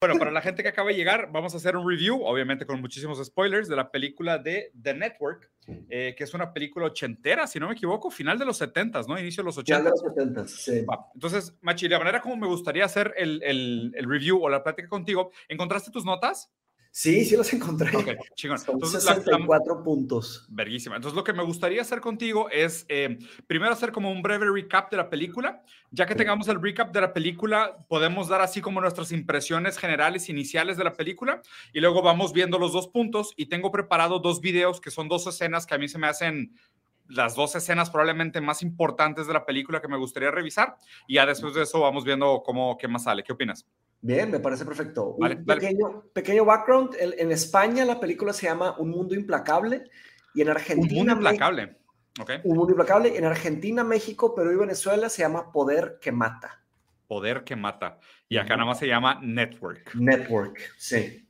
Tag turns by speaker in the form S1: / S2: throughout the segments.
S1: Bueno, para la gente que acaba de llegar, vamos a hacer un review, obviamente con muchísimos spoilers, de la película de The Network, eh, que es una película ochentera, si no me equivoco, final de los setentas, ¿no? Inicio de los ochentas.
S2: Final de los setentas, sí.
S1: Entonces, Machi, la manera como me gustaría hacer el, el, el review o la plática contigo, ¿encontraste tus notas?
S2: Sí, sí los encontré.
S1: Ok, chingón.
S2: Son 64 puntos.
S1: Verguísima. Entonces, lo que me gustaría hacer contigo es eh, primero hacer como un breve recap de la película. Ya que tengamos el recap de la película, podemos dar así como nuestras impresiones generales iniciales de la película y luego vamos viendo los dos puntos. Y tengo preparado dos videos que son dos escenas que a mí se me hacen las dos escenas probablemente más importantes de la película que me gustaría revisar. Y ya después de eso vamos viendo cómo, qué más sale. ¿Qué opinas?
S2: Bien, me parece perfecto. un pequeño, pequeño background. En, España la película se llama Un Mundo Implacable y en Argentina...
S1: Un Mundo Implacable.
S2: Okay. Un Mundo Implacable. En Argentina, México, Perú y Venezuela se llama Poder que Mata.
S1: Poder que Mata. Y acá nada más se llama Network.
S2: Network, sí.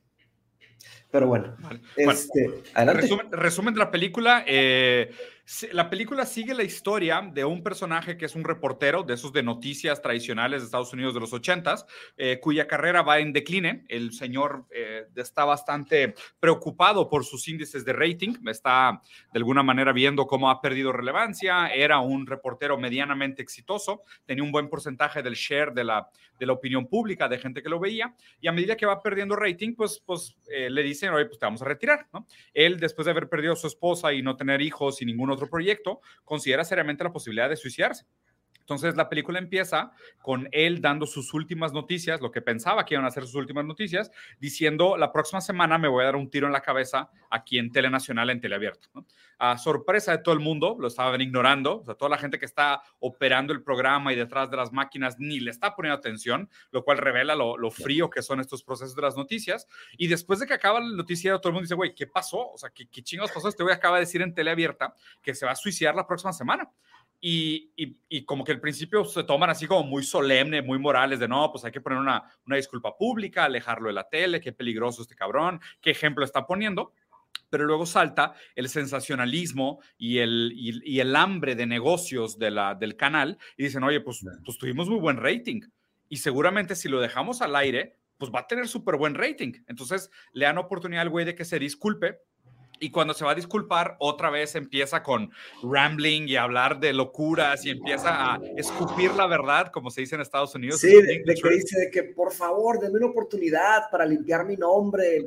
S2: Pero bueno, este, adelante.
S1: Resumen, de la película. Eh, la película sigue la historia de un personaje que es un reportero de esos de noticias tradicionales de Estados Unidos de los ochentas, eh, cuya carrera va en decline. El señor eh, está bastante preocupado por sus índices de rating, está de alguna manera viendo cómo ha perdido relevancia, era un reportero medianamente exitoso, tenía un buen porcentaje del share de la, de la opinión pública, de gente que lo veía, y a medida que va perdiendo rating, pues, pues eh, le dicen, oye, pues te vamos a retirar, ¿no? Él, después de haber perdido a su esposa y no tener hijos y ningún otro proyecto, considera seriamente la posibilidad de suicidarse. Entonces la película empieza con él dando sus últimas noticias, lo que pensaba que iban a ser sus últimas noticias, diciendo la próxima semana me voy a dar un tiro en la cabeza aquí en Telenacional, en Teleabierta. A sorpresa de todo el mundo, lo estaban ignorando, o sea, toda la gente que está operando el programa y detrás de las máquinas ni le está poniendo atención, lo cual revela lo, frío que son estos procesos de las noticias. Y después de que acaba el noticiero, todo el mundo dice, güey, ¿qué pasó? O sea, ¿qué, qué chingados pasó? Este güey acaba de decir en Teleabierta que se va a suicidar la próxima semana. Y, y, como que al principio se toman así como muy solemne, muy morales, de no, pues hay que poner una, una disculpa pública, alejarlo de la tele, qué peligroso este cabrón, qué ejemplo está poniendo pero luego salta el sensacionalismo y el, y, el hambre de negocios de la, del canal y dicen, oye, pues, pues tuvimos muy buen rating y seguramente si lo dejamos al aire, pues va a tener súper buen rating. Entonces le dan oportunidad al güey de que se disculpe y cuando se va a disculpar, otra vez empieza con rambling y hablar de locuras y empieza a escupir la verdad, como se dice en Estados Unidos.
S2: Sí, de, que dice de que por favor, denme una oportunidad para limpiar mi nombre.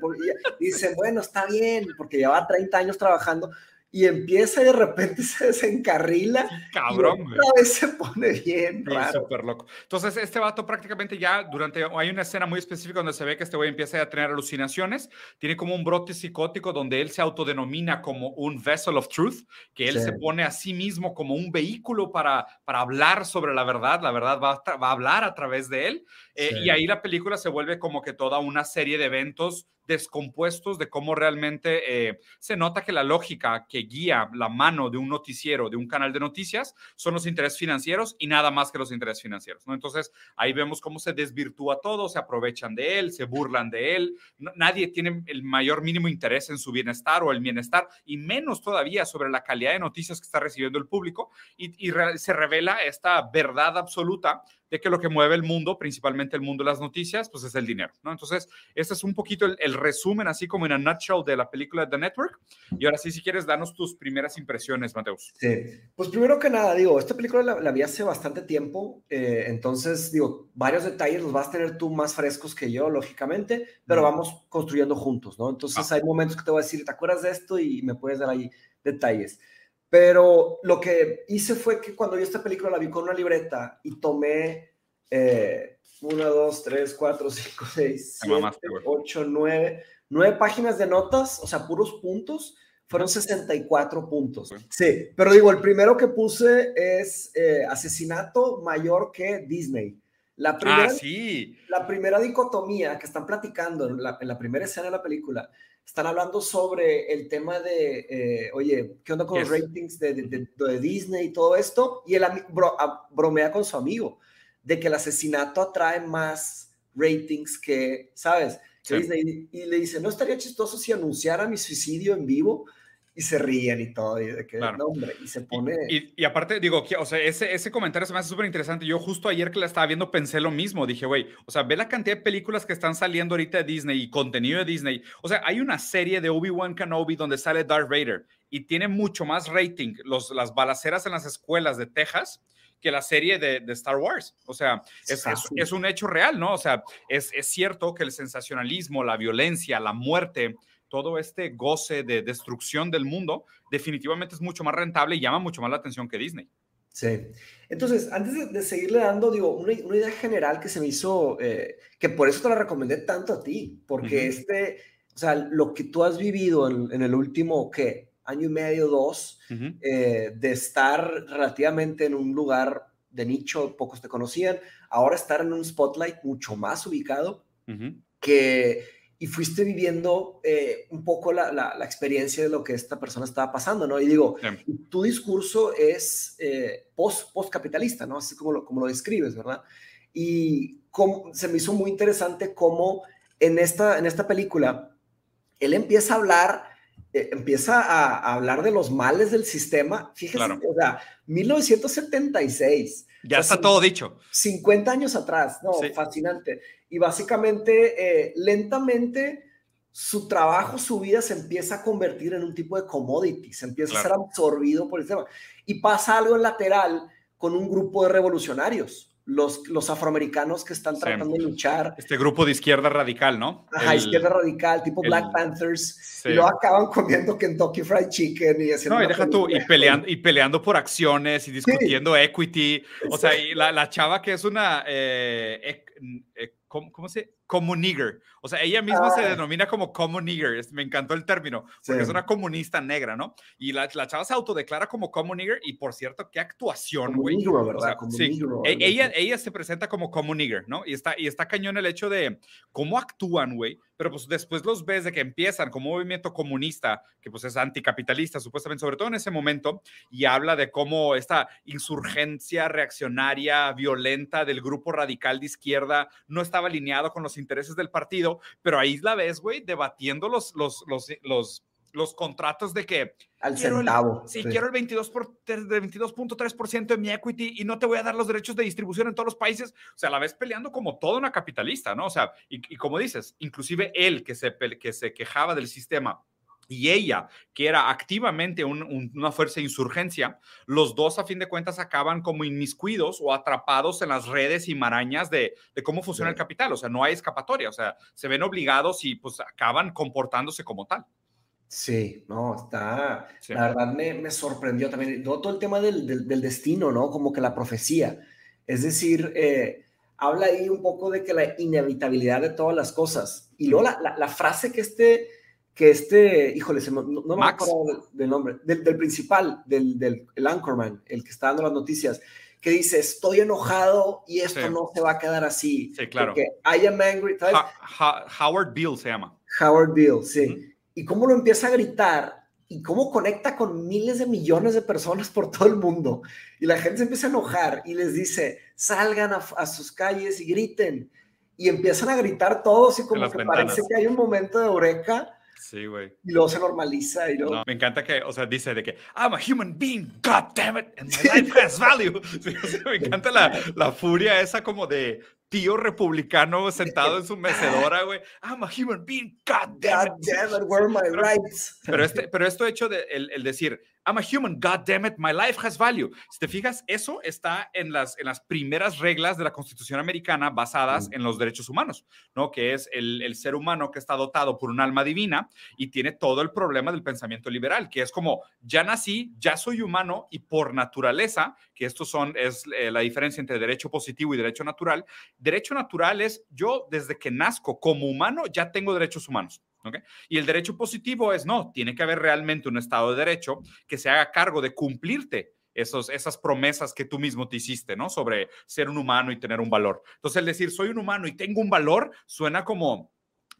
S2: Y dice, bueno, está bien, porque lleva 30 años trabajando y empieza y de repente se desencarrila.
S1: Cabrón,
S2: y otra vez se pone bien raro.
S1: Súper loco. Entonces, este vato prácticamente ya durante. Hay una escena muy específica donde se ve que este güey empieza a tener alucinaciones. Tiene como un brote psicótico donde él se autodenomina como un vessel of truth, que él se pone a sí mismo como un vehículo para, para hablar sobre la verdad. La verdad va a, va a hablar a través de él. Eh, y ahí la película se vuelve como que toda una serie de eventos descompuestos de cómo realmente eh, se nota que la lógica que guía la mano de un noticiero, de un canal de noticias, son los intereses financieros y nada más que los intereses financieros. ¿no? Entonces ahí vemos cómo se desvirtúa todo, se aprovechan de él, se burlan de él, nadie tiene el mayor mínimo interés en su bienestar o el bienestar y menos todavía sobre la calidad de noticias que está recibiendo el público y, y se revela esta verdad absoluta de que lo que mueve el mundo, principalmente el mundo de las noticias, pues es el dinero, ¿no? Entonces, este es un poquito el, resumen, así como en a nutshell de la película The Network. Y ahora sí, si quieres, danos tus primeras impresiones, Mateus.
S2: Sí, pues primero que nada, digo, esta película la, vi hace bastante tiempo, eh, entonces, digo, varios detalles los vas a tener tú más frescos que yo, lógicamente, pero vamos construyendo juntos, ¿no? Entonces, ah. hay momentos que te voy a decir, ¿te acuerdas de esto? Y me puedes dar ahí detalles. Pero lo que hice fue que cuando vi esta película la vi con una libreta y tomé eh, una, dos, tres, cuatro, cinco, seis, siete, ocho, nueve, nueve páginas de notas, o sea, puros puntos. Fueron 64 puntos. Sí, pero digo, el primero que puse es eh, asesinato mayor que Disney. La primera,
S1: ah, sí.
S2: La primera dicotomía que están platicando en la, en la primera escena de la película están hablando sobre el tema de, eh, oye, ¿qué onda con los ratings de, de, Disney y todo esto? Y él bromea con su amigo de que el asesinato atrae más ratings que, ¿sabes? y le dice, ¿no estaría chistoso si anunciara mi suicidio en vivo? Y se ríen y todo, y de que, no, hombre, y se pone...
S1: Y, aparte, digo, o sea, ese, ese comentario se me hace súper interesante. Yo justo ayer que la estaba viendo pensé lo mismo, dije, güey, o sea, ve la cantidad de películas que están saliendo ahorita de Disney y contenido de Disney. O sea, hay una serie de Obi-Wan Kenobi donde sale Darth Vader y tiene mucho más rating los, las balaceras en las escuelas de Texas que la serie de, de Star Wars. O sea, es, es, es, un hecho real, ¿no? O sea, es, es cierto que el sensacionalismo, la violencia, la muerte, todo este goce de destrucción del mundo, definitivamente es mucho más rentable y llama mucho más la atención que Disney.
S2: Sí. Entonces, antes de, seguirle dando, digo, una, una, idea general que se me hizo, eh, que por eso te la recomendé tanto a ti, porque este, o sea, lo que tú has vivido en, el último, ¿qué? Año y medio, dos, eh, de estar relativamente en un lugar de nicho, pocos te conocían, ahora estar en un spotlight mucho más ubicado, que y fuiste viviendo eh, un poco la, la, experiencia de lo que esta persona estaba pasando, ¿no? Y digo, tu discurso es eh, post, post-capitalista, ¿no? Así como lo, como lo describes, ¿verdad? Y se me hizo muy interesante cómo en esta, en esta película él empieza a hablar, eh, empieza a, hablar de los males del sistema. Fíjese, o sea, 1976.
S1: Ya está todo dicho.
S2: 50 años atrás, no, fascinante. Y básicamente eh, lentamente su trabajo, su vida se empieza a convertir en un tipo de commodity, se empieza a ser absorbido por el sistema. Y pasa algo en lateral con un grupo de revolucionarios, los, los afroamericanos que están tratando de luchar.
S1: Este grupo de izquierda radical, ¿no?
S2: Ajá, izquierda radical, tipo Black Panthers, y lo acaban comiendo Kentucky Fried Chicken y haciendo...
S1: No, y deja tú, y peleando, y peleando por acciones y discutiendo equity, o sea, y la, la, chava que es una... Eh, ¿cómo, se? Como nigger. O sea, ella misma se ah. denomina como como nigger. Me encantó el término, porque es una comunista negra, ¿no? Y la, la, chava se autodeclara como como nigger y por cierto, qué actuación, güey. ¿verdad? sí, e, ella, ella se presenta como como nigger, ¿no? Y está, y está cañón el hecho de cómo actúan, güey. Pero pues después los ves de que empiezan como movimiento comunista, que pues es anticapitalista, supuestamente, sobre todo en ese momento, y habla de cómo esta insurgencia reaccionaria, violenta del grupo radical de izquierda no estaba alineado con los intereses del partido, pero ahí la ves, güey, debatiendo los, los, los, los, los contratos de que...
S2: Al centavo.
S1: sí, quiero el 22.3% de mi equity y no te voy a dar los derechos de distribución en todos los países. O sea, la ves peleando como toda una capitalista, ¿no? O sea, y, como dices, inclusive él que se, que se quejaba del sistema y ella, que era activamente una fuerza de insurgencia, los dos a fin de cuentas acaban como inmiscuidos o atrapados en las redes y marañas de, cómo funciona el capital. O sea, no hay escapatoria, o sea, se ven obligados y pues acaban comportándose como tal.
S2: Sí, no, está, la verdad me, sorprendió también todo, el tema del, destino, ¿no? Como que la profecía. Es decir, eh, habla ahí un poco de que la inevitabilidad de todas las cosas. Y luego la, la frase que este que este, híjole, no, me acuerdo del, nombre, del, principal, del, del el Anchorman, el que está dando las noticias, que dice, estoy enojado y esto no se va a quedar así.
S1: Sí, claro.
S2: Porque I am angry.
S1: Howard Bill se llama.
S2: Howard Bill, sí. Y cómo lo empieza a gritar y cómo conecta con miles de millones de personas por todo el mundo. Y la gente se empieza a enojar y les dice, salgan a, sus calles y griten. Y empiezan a gritar todos y como que parece que hay un momento de eureka
S1: Sí, güey.
S2: Y luego se normaliza y luego...
S1: me encanta que, o sea, dice de que I'm a human being, god damn it, and my life has value. me encanta la, la, furia esa como de tío republicano sentado en su mecedora, güey. I'm a human being, god damn it. God
S2: damn it, where are my rights?
S1: Pero, este, pero esto hecho de el, el decir, I'm a human, god damn it, my life has value. Si te fijas, eso está en las, en las primeras reglas de la Constitución americana basadas mm. en los derechos humanos, ¿no? Que es el, el, ser humano que está dotado por un alma divina y tiene todo el problema del pensamiento liberal, que es como, ya nací, ya soy humano y por naturaleza, que estos son, es eh, la diferencia entre derecho positivo y derecho natural, derecho natural es yo desde que nazco como humano ya tengo derechos humanos. Y el derecho positivo es no, tiene que haber realmente un Estado de Derecho que se haga cargo de cumplirte esos, esas promesas que tú mismo te hiciste, ¿no? Sobre ser un humano y tener un valor. Entonces, el decir soy un humano y tengo un valor suena como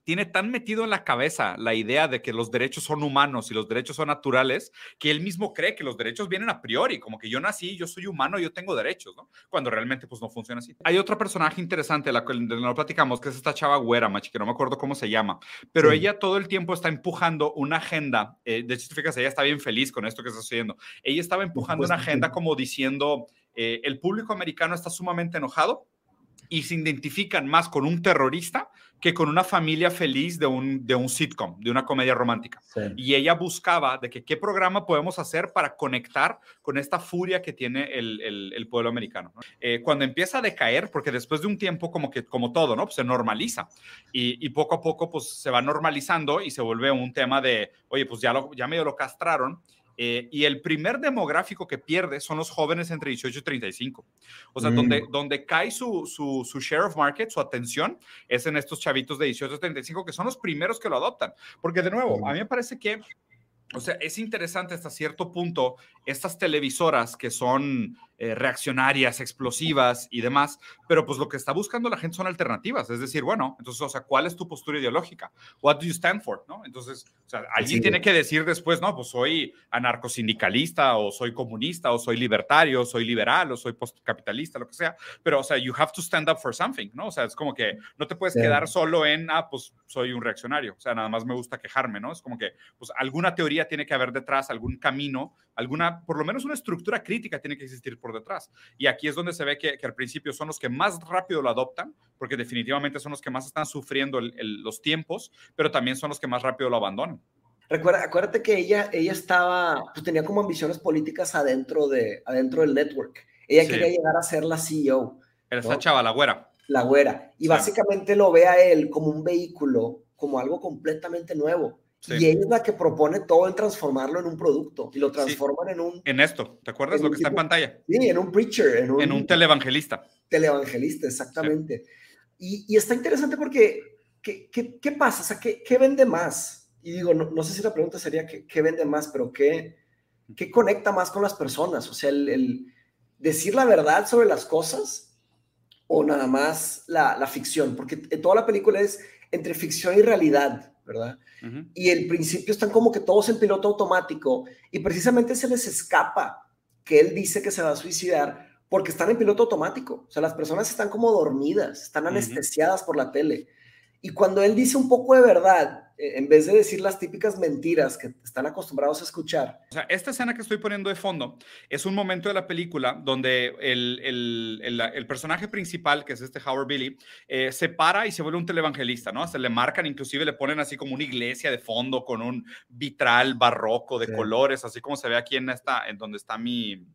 S1: tiene tan metido en la cabeza la idea de que los derechos son humanos y los derechos son naturales, que él mismo cree que los derechos vienen a priori, como que yo nací, yo soy humano, yo tengo derechos, ¿no? Cuando realmente pues no funciona así. Hay otro personaje interesante, la cual no platicamos, que es esta chava güera, machi, que no me acuerdo cómo se llama, pero ella todo el tiempo está empujando una agenda, eh, de hecho, fíjate, ella está bien feliz con esto que está sucediendo, ella estaba empujando una agenda como diciendo, eh, el público americano está sumamente enojado y se identifican más con un terrorista que con una familia feliz de un, de un sitcom, de una comedia romántica. Y ella buscaba de que qué programa podemos hacer para conectar con esta furia que tiene el, el, pueblo americano. Eh, cuando empieza a decaer, porque después de un tiempo como que, como todo, ¿no? Pues se normaliza y, y, poco a poco pues se va normalizando y se vuelve un tema de, oye, pues ya, lo, ya medio lo castraron eh, y el primer demográfico que pierde son los jóvenes entre 18 y 35. O sea, donde, mm. donde cae su, su, su, share of market, su atención, es en estos chavitos de 18 a 35, que son los primeros que lo adoptan. Porque de nuevo, a mí me parece que o sea, es interesante hasta cierto punto estas televisoras que son eh, reaccionarias, explosivas y demás, pero pues lo que está buscando la gente son alternativas, es decir, bueno, entonces, o sea, ¿cuál es tu postura ideológica? What do you stand for? ¿no? Entonces, o sea, alguien tiene que decir después, no, pues soy anarcosindicalista o soy comunista o soy libertario, o soy liberal o soy postcapitalista, lo que sea, pero, o sea, you have to stand up for something, ¿no? O sea, es como que no te puedes quedar solo en, ah, pues soy un reaccionario, o sea, nada más me gusta quejarme, ¿no? Es como que, pues alguna teoría tiene que haber detrás, algún camino, alguna, por lo menos una estructura crítica tiene que existir por detrás. Y aquí es donde se ve que, al principio son los que más rápido lo adoptan, porque definitivamente son los que más están sufriendo los tiempos, pero también son los que más rápido lo abandonan.
S2: Recuerda, acuérdate que ella, ella estaba, pues tenía como ambiciones políticas adentro, de, adentro del network. Ella quería llegar a ser la CEO.
S1: Era esa chava, la güera.
S2: La güera. Y básicamente lo ve a él como un vehículo, como algo completamente nuevo. Y ella es la que propone todo en transformarlo en un producto y lo transforman en un...
S1: En esto, ¿te acuerdas lo que está en pantalla?
S2: Sí, en un preacher. En un,
S1: en un televangelista.
S2: Televangelista, exactamente. Y, y, está interesante porque, ¿qué, qué, qué pasa? O sea, ¿qué, ¿qué, vende más? Y digo, no, no, sé si la pregunta sería ¿qué, qué vende más? Pero ¿qué, ¿qué, conecta más con las personas? O sea, el, el decir la verdad sobre las cosas o nada más la, la ficción, porque toda la película es entre ficción y realidad. ¿Verdad? Y el principio están como que todos en piloto automático y precisamente se les escapa que él dice que se va a suicidar porque están en piloto automático. O sea, las personas están como dormidas, están anestesiadas por la tele. Y cuando él dice un poco de verdad, en vez de decir las típicas mentiras que están acostumbrados a escuchar.
S1: O sea, esta escena que estoy poniendo de fondo es un momento de la película donde el, el, el, personaje principal, que es este Howard Billy, eh, se para y se vuelve un televangelista, ¿no? Se le marcan, inclusive le ponen así como una iglesia de fondo con un vitral barroco de colores, así como se ve aquí en esta, en donde está mi,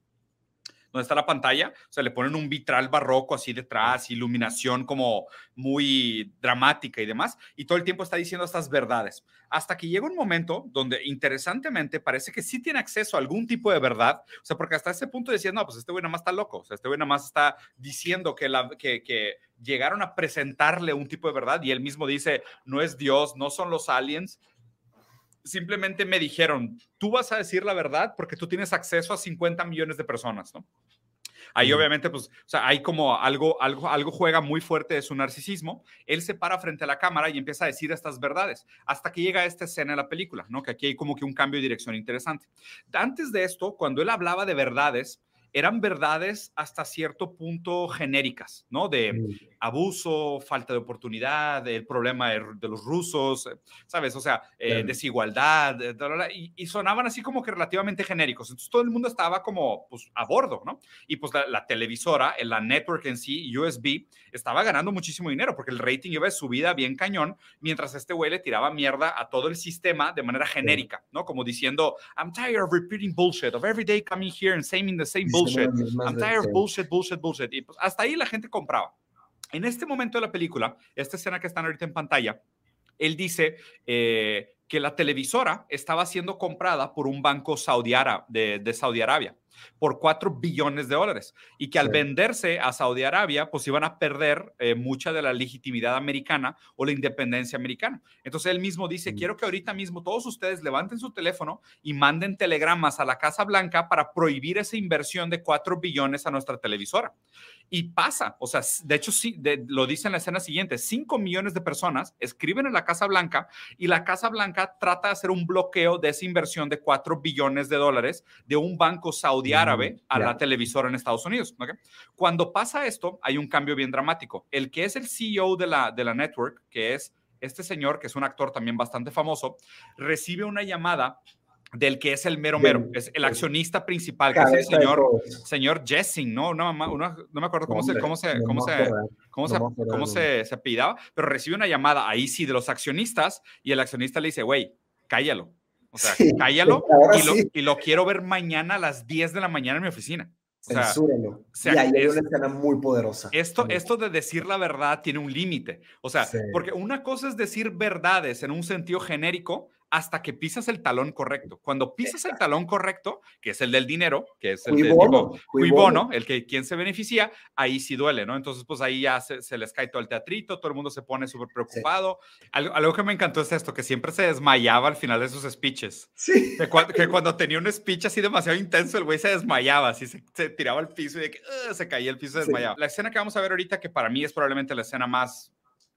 S1: donde está la pantalla, o sea, le ponen un vitral barroco así detrás, iluminación como muy dramática y demás, y todo el tiempo está diciendo estas verdades, hasta que llega un momento donde interesantemente parece que sí tiene acceso a algún tipo de verdad, o sea, porque hasta ese punto decía, no, pues este güey nada más está loco, o sea, este güey nada más está diciendo que, que llegaron a presentarle un tipo de verdad y él mismo dice, no es Dios, no son los aliens, simplemente me dijeron, tú vas a decir la verdad porque tú tienes acceso a 50 millones de personas, ¿no? Ahí obviamente, pues, o sea, hay como algo, algo, algo juega muy fuerte de su narcisismo. Él se para frente a la cámara y empieza a decir estas verdades, hasta que llega a esta escena de la película, ¿no? Que aquí hay como que un cambio de dirección interesante. Antes de esto, cuando él hablaba de verdades, eran verdades hasta cierto punto genéricas, ¿no? De abuso, falta de oportunidad, el problema de, los rusos, eh, ¿sabes? O sea, eh, desigualdad, y, y, sonaban así como que relativamente genéricos. Entonces todo el mundo estaba como, pues, a bordo, ¿no? Y pues la, la televisora, la network en sí, USB, estaba ganando muchísimo dinero porque el rating iba de subida bien cañón, mientras este güey le tiraba mierda a todo el sistema de manera genérica, ¿no? Como diciendo, I'm tired of repeating bullshit, of every day coming here and saying the same bullshit. I'm tired of bullshit, bullshit, bullshit. Y pues hasta ahí la gente compraba. En este momento de la película, esta escena que están ahorita en pantalla, él dice eh, que la televisora estaba siendo comprada por un banco saudí de, de Saudi Arabia por 4 billones de dólares y que al venderse a Saudi Arabia, pues iban a perder eh, mucha de la legitimidad americana o la independencia americana. Entonces él mismo dice, mm. quiero que ahorita mismo todos ustedes levanten su teléfono y manden telegramas a la Casa Blanca para prohibir esa inversión de 4 billones a nuestra televisora. Y pasa, o sea, de hecho, sí, lo dice en la escena siguiente, 5 millones de personas escriben en la Casa Blanca y la Casa Blanca trata de hacer un bloqueo de esa inversión de 4 billones de dólares de un banco saudí árabe a la televisora en Estados Unidos. Cuando pasa esto, hay un cambio bien dramático. El que es el CEO de la, de la network, que es este señor, que es un actor también bastante famoso, recibe una llamada del que es el mero mero, es el accionista principal, que es el señor, señor Jessing, ¿no? No, no, me acuerdo cómo se, cómo se, cómo se, cómo se, cómo se, se pidaba, pero recibe una llamada ahí sí de los accionistas y el accionista le dice, güey, cállalo. O sea, cállalo y lo, y lo, quiero ver mañana a las 10 de la mañana en mi oficina.
S2: O sea, y ahí hay una escena muy poderosa.
S1: Esto, esto de decir la verdad tiene un límite. O sea, porque una cosa es decir verdades en un sentido genérico hasta que pisas el talón correcto. Cuando pisas el talón correcto, que es el del dinero, que es el tipo bono, el que quien se beneficia, ahí sí duele, ¿no? Entonces, pues ahí ya se, les cae todo el teatrito, todo el mundo se pone súper preocupado. Algo, que me encantó es esto, que siempre se desmayaba al final de sus speeches.
S2: Sí.
S1: Que, cuando tenía un speech así demasiado intenso, el güey se desmayaba, así se, tiraba al piso y de que, se caía el piso, se desmayaba. La escena que vamos a ver ahorita, que para mí es probablemente la escena más...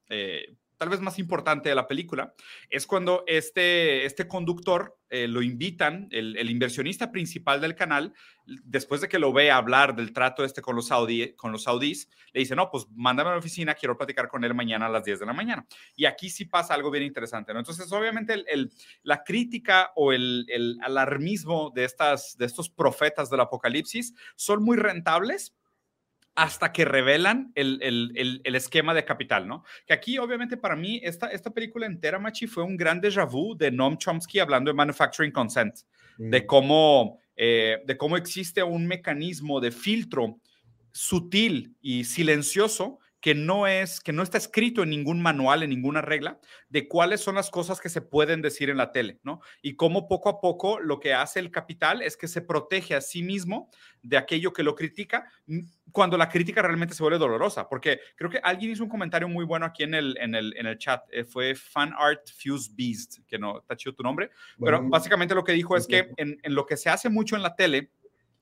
S1: Eh, tal vez más importante de la película, es cuando este, este conductor eh, lo invitan, el, inversionista principal del canal, después de que lo ve hablar del trato este con los, con los saudíes, le dice, no, pues mándame a la oficina, quiero platicar con él mañana a las 10 de la mañana. Y aquí sí pasa algo bien interesante, ¿no? Entonces, obviamente, el, la crítica o el, alarmismo de, estas, de estos profetas del apocalipsis son muy rentables, hasta que revelan el, el, el, esquema de capital, ¿no? Que aquí, obviamente, para mí, esta, esta película entera, Machi, fue un gran déjà vu de Noam Chomsky hablando de manufacturing consent, de, mm. cómo, eh, de cómo existe un mecanismo de filtro sutil y silencioso que no es que no está escrito en ningún manual, en ninguna regla de cuáles son las cosas que se pueden decir en la tele, ¿no? Y cómo poco a poco lo que hace el capital es que se protege a sí mismo de aquello que lo critica mm, cuando la crítica realmente se vuelve dolorosa, porque creo que alguien hizo un comentario muy bueno aquí en el, en el, en el chat, eh, fue Fan Art Fuse Beast, que no está chido tu nombre, pero básicamente lo que dijo es que en, en lo que se hace mucho en la tele,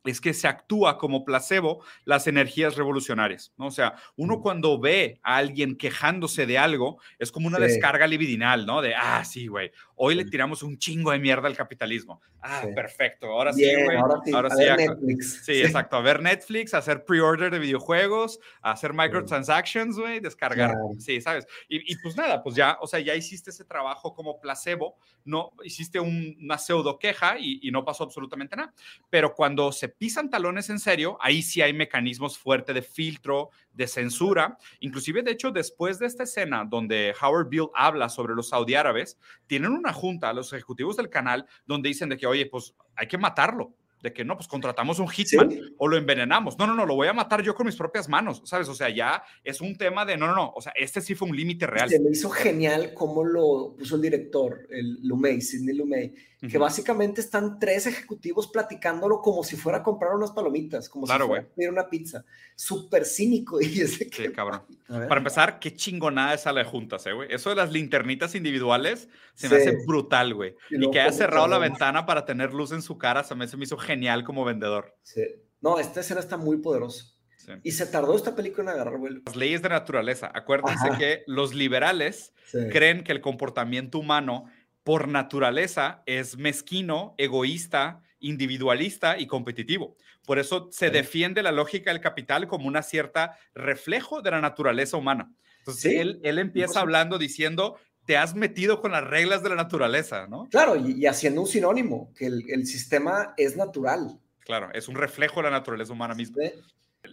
S1: es que se actúa como placebo las energías revolucionarias, ¿no? O sea, uno cuando ve a alguien quejándose de algo, es como una descarga libidinal, ¿no? De, ah, sí, güey, hoy le tiramos un chingo de mierda al capitalismo. Ah, perfecto, ahora sí, güey. Ahora sí, a Netflix. Sí, exacto, a ver Netflix, a hacer pre-order de videojuegos, a hacer microtransactions, güey, descargar, sí, ¿sabes? Y, pues nada, pues ya, o sea, ya hiciste ese trabajo como placebo, no, hiciste una pseudo queja y, y no pasó absolutamente nada. Pero cuando se pisan talones en serio, ahí sí hay mecanismos fuertes de filtro, de censura. Inclusive, de hecho, después de esta escena donde Howard Bill habla sobre los saudí árabes, tienen una junta, los ejecutivos del canal, donde dicen de que, oye, pues hay que matarlo de que no, pues contratamos un hitman o lo envenenamos. No, no, no, lo voy a matar yo con mis propias manos, ¿sabes? O sea, ya es un tema de, no, no, no, o sea, este sí fue un límite real.
S2: Se me hizo genial cómo lo puso el director, el Lumey, Sidney Lumey, que básicamente están tres ejecutivos platicándolo como si fuera a comprar unas palomitas, como si fuera a pedir una pizza. Súper cínico. Y ese
S1: que... cabrón. Para empezar, qué chingonada esa la de juntas, ¿eh, güey? Eso de las linternitas individuales se me hace brutal, güey. Y, que haya cerrado la ventana para tener luz en su cara, se me, se me hizo genial como vendedor.
S2: Sí. No, esta escena está muy poderosa. Y se tardó esta película en agarrar vuelo.
S1: Las leyes de naturaleza. Acuérdense que los liberales creen que el comportamiento humano por naturaleza es mezquino, egoísta, individualista y competitivo. Por eso se defiende la lógica del capital como una cierta reflejo de la naturaleza humana. Entonces, él, él empieza hablando diciendo, te has metido con las reglas de la naturaleza, ¿no?
S2: Claro, y, haciendo un sinónimo, que el, el, sistema es natural.
S1: Claro, es un reflejo de la naturaleza humana misma.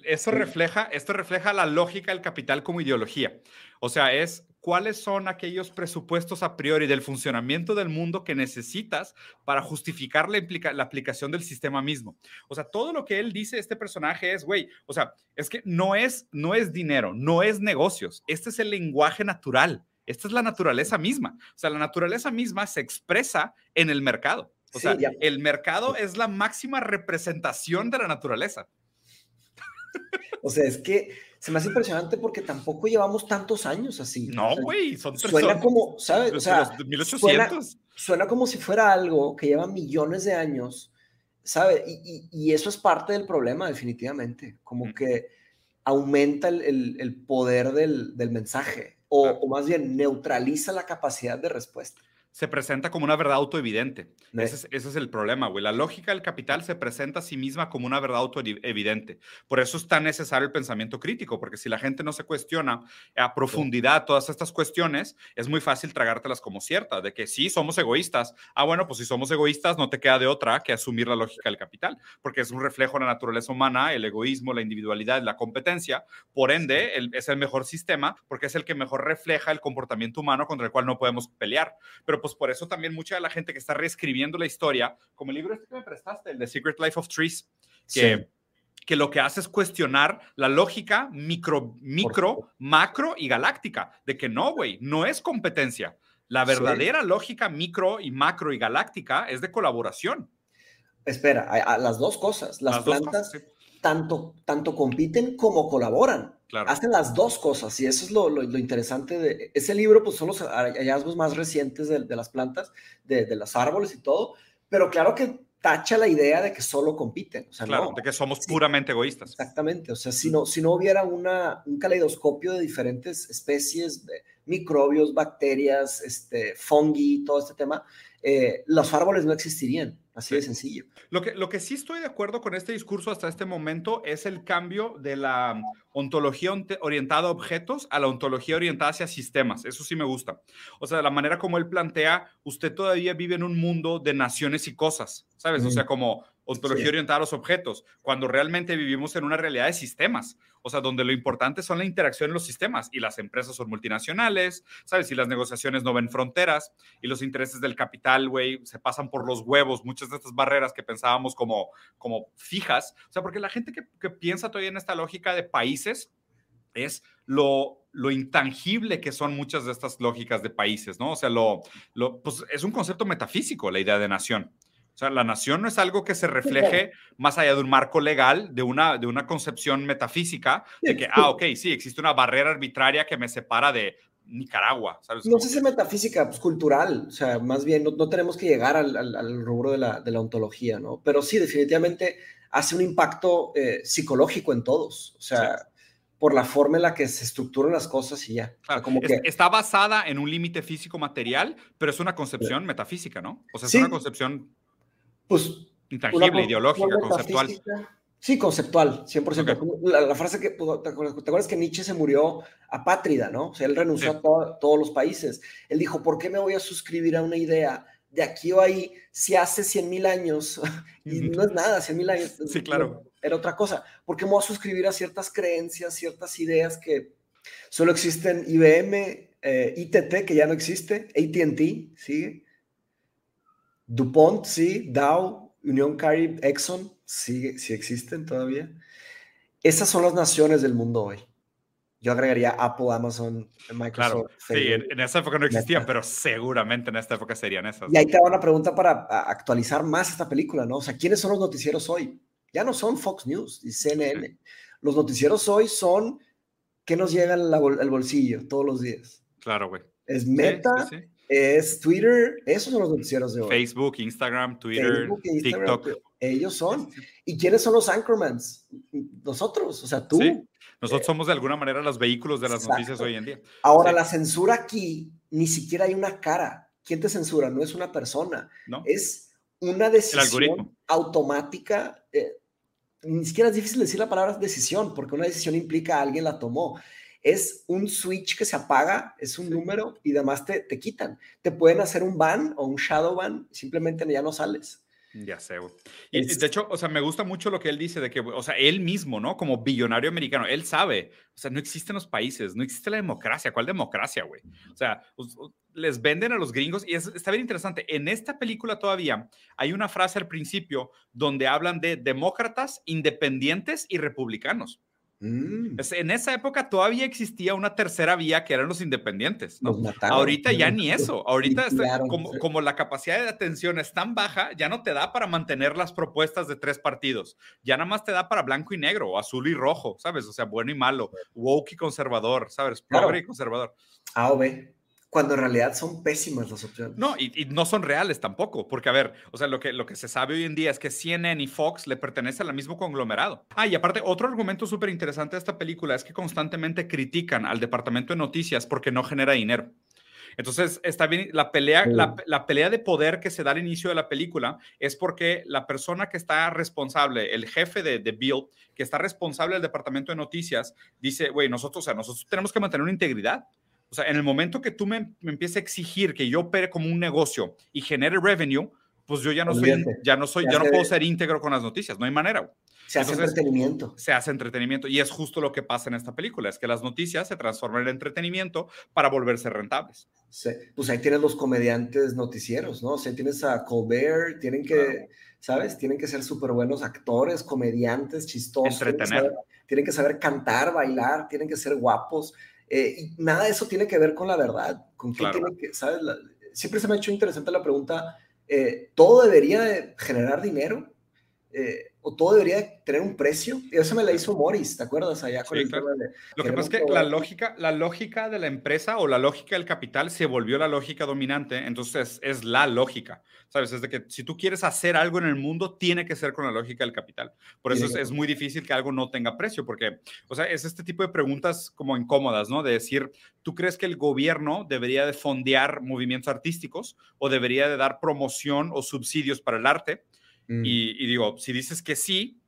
S1: Eso refleja, esto refleja la lógica del capital como ideología. O sea, es cuáles son aquellos presupuestos a priori del funcionamiento del mundo que necesitas para justificar la, la, aplicación del sistema mismo. O sea, todo lo que él dice, este personaje es, güey, o sea, es que no es, no es dinero, no es negocios, este es el lenguaje natural, esta es la naturaleza misma. O sea, la naturaleza misma se expresa en el mercado. O sea, el mercado es la máxima representación de la naturaleza.
S2: O sea, es que se me hace impresionante porque tampoco llevamos tantos años así.
S1: No, güey, son
S2: Suena como, ¿sabes? O sea,
S1: 1800.
S2: Suena, como si fuera algo que lleva millones de años, ¿sabes? Y, eso es parte del problema, definitivamente. Como que aumenta el, poder del, mensaje o, más bien neutraliza la capacidad de respuesta
S1: se presenta como una verdad autoevidente. Ese es, el problema, güey. La lógica del capital se presenta a sí misma como una verdad autoevidente. Por eso es tan necesario el pensamiento crítico, porque si la gente no se cuestiona a profundidad todas estas cuestiones, es muy fácil tragártelas como ciertas, de que sí, somos egoístas. Ah, bueno, pues si somos egoístas, no te queda de otra que asumir la lógica del capital, porque es un reflejo de la naturaleza humana, el egoísmo, la individualidad, la competencia. Por ende, es el mejor sistema, porque es el que mejor refleja el comportamiento humano contra el cual no podemos pelear. Pero pues por eso también mucha de la gente que está reescribiendo la historia, como el libro este que me prestaste, el The Secret Life of Trees, que, que lo que hace es cuestionar la lógica micro, micro, macro y galáctica, de que no, güey, no es competencia. La verdadera lógica micro y macro y galáctica es de colaboración.
S2: Espera, a, las dos cosas. Las, plantas tanto, tanto compiten como colaboran. Hacen las dos cosas y eso es lo, interesante de ese libro, pues son los hallazgos más recientes de, las plantas, de, de, los árboles y todo, pero claro que tacha la idea de que solo compiten. O sea,
S1: claro, de que somos puramente egoístas.
S2: Exactamente, o sea, si no, si no hubiera una, un caleidoscopio de diferentes especies, de microbios, bacterias, este, fungi, todo este tema, eh, los árboles no existirían. Así de sencillo.
S1: Lo que, lo que sí estoy de acuerdo con este discurso hasta este momento es el cambio de la ontología orientada a objetos a la ontología orientada hacia sistemas. Eso sí me gusta. O sea, la manera como él plantea, usted todavía vive en un mundo de naciones y cosas, ¿sabes? O sea, como ontología orientada a los objetos, cuando realmente vivimos en una realidad de sistemas, o sea, donde lo importante son la interacción en los sistemas y las empresas son multinacionales, ¿sabes? Y las negociaciones no ven fronteras y los intereses del capital, güey, se pasan por los huevos, muchas de estas barreras que pensábamos como, como fijas, o sea, porque la gente que, que piensa todavía en esta lógica de países es lo, lo intangible que son muchas de estas lógicas de países, ¿no? O sea, lo, lo, pues es un concepto metafísico la idea de nación. O sea, la nación no es algo que se refleje más allá de un marco legal, de una, de una concepción metafísica, de que, ah, ok, sí, existe una barrera arbitraria que me separa de Nicaragua. ¿sabes?
S2: No sé si es metafísica, pues cultural, o sea, más bien no, tenemos que llegar al, al, rubro de la, de la, ontología, ¿no? Pero sí, definitivamente hace un impacto eh, psicológico en todos, o sea, por la forma en la que se estructuran las cosas y ya.
S1: como que... Está basada en un límite físico material, pero es una concepción metafísica, ¿no? O sea, es una concepción
S2: pues,
S1: intangible, ideológica, conceptual.
S2: Sí, conceptual, 100%. La, frase que, ¿te acuerdas, que Nietzsche se murió apátrida, no? O sea, él renunció a todos los países. Él dijo, ¿por qué me voy a suscribir a una idea de aquí o ahí si hace 100 mil años? y no es nada, 100 mil años.
S1: Sí, claro.
S2: Era otra cosa. ¿Por qué me voy a suscribir a ciertas creencias, ciertas ideas que solo existen IBM, eh, ITT, que ya no existe, ATT, ¿sigue? DuPont, sí, Dow, Union Carbide, Exxon, sí, sí existen todavía. Esas son las naciones del mundo hoy. Yo agregaría Apple, Amazon, Microsoft.
S1: Claro, sí, en, esa época no existían, pero seguramente en esta época serían esas.
S2: Y ahí te va una pregunta para actualizar más esta película, ¿no? O sea, ¿quiénes son los noticieros hoy? Ya no son Fox News y CNN. Los noticieros hoy son que nos llegan al bolsillo todos los días.
S1: Claro, güey.
S2: Es Meta, es Twitter, esos son los noticieros de hoy.
S1: Facebook, Instagram, Twitter, TikTok.
S2: Ellos son. ¿Y quiénes son los anchormans? Nosotros, o sea, tú. Sí.
S1: Nosotros eh, somos de alguna manera los vehículos de las noticias hoy en día.
S2: Ahora, la censura aquí ni siquiera hay una cara. ¿Quién te censura? No es una persona. No. Es una decisión automática. Eh, ni siquiera es difícil decir la palabra decisión, porque una decisión implica a alguien la tomó es un switch que se apaga, es un número y además te, te quitan. Te pueden hacer un ban o un shadow ban, simplemente ya no sales.
S1: Ya sé, Y de hecho, o sea, me gusta mucho lo que él dice de que, o sea, él mismo, ¿no? Como billonario americano, él sabe, o sea, no existen los países, no existe la democracia. ¿Cuál democracia, güey? O sea, les venden a los gringos y está bien interesante. En esta película todavía hay una frase al principio donde hablan de demócratas, independientes y republicanos. Mm. En esa época todavía existía una tercera vía que eran los independientes. Ahorita ya ni eso. Ahorita como, la capacidad de atención es tan baja, ya no te da para mantener las propuestas de tres partidos. Ya nada más te da para blanco y negro, o azul y rojo, ¿sabes? O sea, bueno y malo, woke y conservador, ¿sabes? Pobre y conservador.
S2: A o B. cuando en realidad son pésimas las opciones.
S1: No, y, no son reales tampoco, porque a ver, o sea, lo que, lo que se sabe hoy en día es que CNN y Fox le pertenecen al mismo conglomerado. Ah, y aparte, otro argumento súper interesante de esta película es que constantemente critican al departamento de noticias porque no genera dinero. Entonces, está bien, la pelea, la, pelea de poder que se da al inicio de la película es porque la persona que está responsable, el jefe de, de Bill, que está responsable del departamento de noticias, dice, güey, nosotros, o sea, nosotros tenemos que mantener una integridad. O sea, en el momento que tú me, me empieces a exigir que yo opere como un negocio y genere revenue, pues yo ya no soy, ya no soy, ya, no puedo ser íntegro con las noticias, no hay manera.
S2: Se hace entretenimiento.
S1: Se hace entretenimiento y es justo lo que pasa en esta película, es que las noticias se transforman en entretenimiento para volverse rentables.
S2: Sí. Pues ahí tienes los comediantes noticieros, ¿no? O sea, tienes a Colbert, tienen que, ¿sabes? Tienen que ser súper buenos actores, comediantes, chistosos.
S1: Entretener.
S2: tienen que saber cantar, bailar, tienen que ser guapos. Eh, y nada de eso tiene que ver con la verdad, con qué tiene que, ¿sabes? siempre se me ha hecho interesante la pregunta, eh, ¿todo debería generar dinero? Eh, o todo debería tener un precio. Y eso me la hizo Morris, ¿te acuerdas? Allá con el
S1: Lo que pasa es que la lógica, la lógica de la empresa o la lógica del capital se volvió la lógica dominante, entonces es la lógica, ¿sabes? Es de que si tú quieres hacer algo en el mundo, tiene que ser con la lógica del capital. Por eso es, es, muy difícil que algo no tenga precio, porque, o sea, es este tipo de preguntas como incómodas, ¿no? De decir, ¿tú crees que el gobierno debería de fondear movimientos artísticos o debería de dar promoción o subsidios para el arte? Mm. Y, digo, si dices que sí,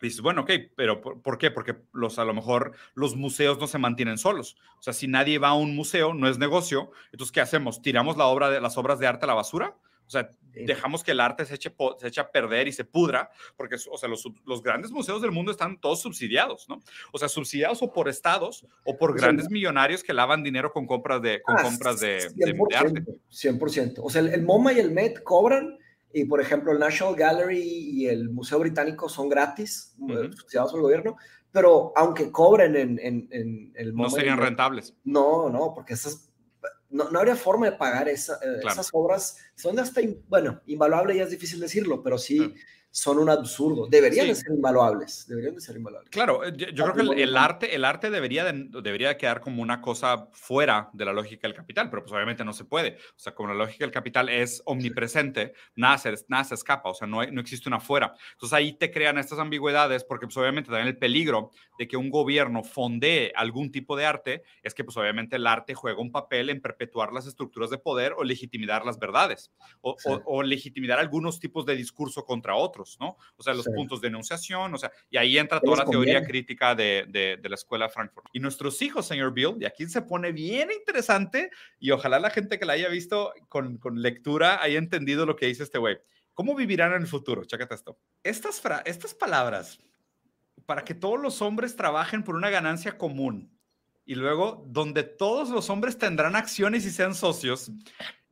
S1: dices, bueno, ok, pero ¿por, qué? Porque los, a lo mejor los museos no se mantienen solos. O sea, si nadie va a un museo, no es negocio. Entonces, ¿qué hacemos? ¿Tiramos la obra de, las obras de arte a la basura? O sea, dejamos que el arte se eche, se eche a perder y se pudra, porque, o sea, los, los, grandes museos del mundo están todos subsidiados, ¿no? O sea, subsidiados o por estados o por grandes millonarios que lavan dinero con compras de, con ah, compras de, de, arte.
S2: 100%. O sea, el, el, MoMA y el Met cobran y por ejemplo, el National Gallery y el Museo Británico son gratis, uh por el gobierno, pero aunque cobren en, en, el
S1: No serían rentables.
S2: No, no, porque esas, no, no habría forma de pagar esa, eh, esas obras. Son hasta, invaluables invaluable ya es difícil decirlo, pero sí son un absurdo. Deberían de ser invaluables. Deberían de ser invaluables.
S1: Claro, eh, yo, creo que el, arte, el arte debería, de, debería quedar como una cosa fuera de la lógica del capital, pero pues obviamente no se puede. O sea, como la lógica del capital es omnipresente, nada se, nada se escapa, o sea, no, no existe una fuera. Entonces ahí te crean estas ambigüedades porque pues obviamente también el peligro de que un gobierno fondee algún tipo de arte es que pues obviamente el arte juega un papel en perpetuar las estructuras de poder o legitimar las verdades o, o legitimar algunos tipos de discurso contra otros. ¿No? O sea, los puntos de enunciación, o sea, y ahí entra toda la teoría crítica de, de, la escuela Frankfurt. Y nuestros hijos, señor Bill, y aquí se pone bien interesante, y ojalá la gente que la haya visto con, con lectura haya entendido lo que dice este güey. ¿Cómo vivirán en el futuro? Chécate esto. Estas, estas palabras, para que todos los hombres trabajen por una ganancia común, y luego donde todos los hombres tendrán acciones y sean socios,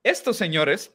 S1: estos señores,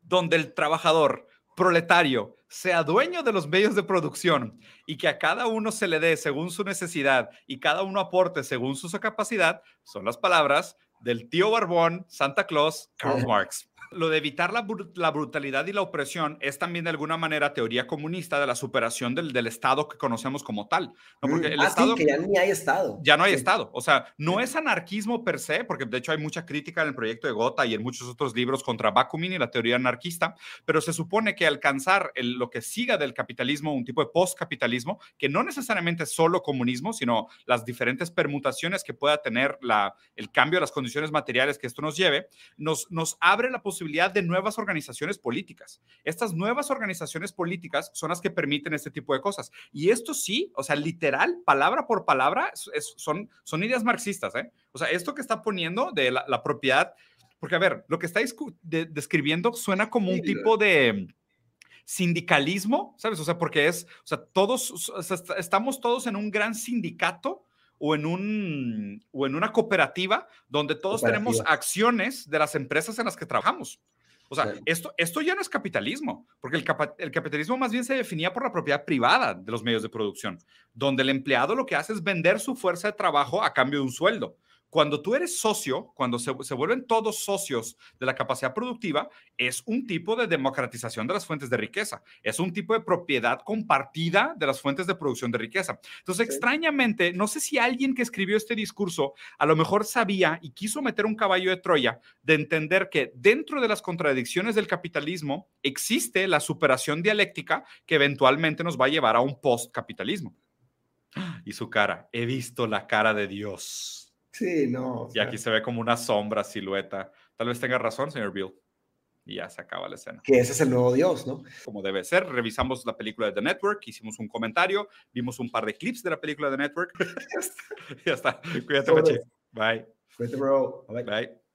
S1: donde el trabajador proletario sea dueño de los medios de producción y que a cada uno se le dé según su necesidad y cada uno aporte según su capacidad, son las palabras del tío Barbón, Santa Claus, Karl Marx. Lo de evitar la, brutalidad y la opresión es también de alguna manera teoría comunista de la superación del, Estado que conocemos como tal. ¿no? Porque el
S2: ah,
S1: Estado,
S2: que ya ni hay Estado.
S1: Ya no hay Estado. O sea, no es anarquismo per se, porque de hecho hay mucha crítica en el proyecto de Gotha y en muchos otros libros contra Bakunin y la teoría anarquista, pero se supone que alcanzar lo que siga del capitalismo, un tipo de postcapitalismo, que no necesariamente es solo comunismo, sino las diferentes permutaciones que pueda tener la, el cambio de las condiciones materiales que esto nos lleve, nos, nos abre la posibilidad posibilidad de nuevas organizaciones políticas. Estas nuevas organizaciones políticas son las que permiten este tipo de cosas. Y esto sí, o sea, literal, palabra por palabra, son, son ideas marxistas. ¿eh? O sea, esto que está poniendo de la, propiedad, porque a ver, lo que está describiendo suena como un tipo de sindicalismo, ¿sabes? O sea, porque es, o sea, todos, estamos todos en un gran sindicato o en, un, o en una cooperativa donde todos tenemos acciones de las empresas en las que trabajamos. O sea, esto, esto ya no es capitalismo, porque el, el, capitalismo más bien se definía por la propiedad privada de los medios de producción, donde el empleado lo que hace es vender su fuerza de trabajo a cambio de un sueldo. Cuando tú eres socio, cuando se, vuelven todos socios de la capacidad productiva, es un tipo de democratización de las fuentes de riqueza, es un tipo de propiedad compartida de las fuentes de producción de riqueza. Entonces, extrañamente, no sé si alguien que escribió este discurso a lo mejor sabía y quiso meter un caballo de Troya de entender que dentro de las contradicciones del capitalismo existe la superación dialéctica que eventualmente nos va a llevar a un postcapitalismo. Y su cara, he visto la cara de Dios.
S2: Sí, no.
S1: y aquí se ve como una sombra, silueta. Tal vez tenga razón, señor Bill. Y ya se acaba la escena.
S2: Que ese es el nuevo Dios, ¿no?
S1: Como debe ser. Revisamos la película de The Network, hicimos un comentario, vimos un par de clips de la película de The Network. ya está. Cuídate, Pachi. Bye.
S2: Cuídate, bro.
S1: Bye.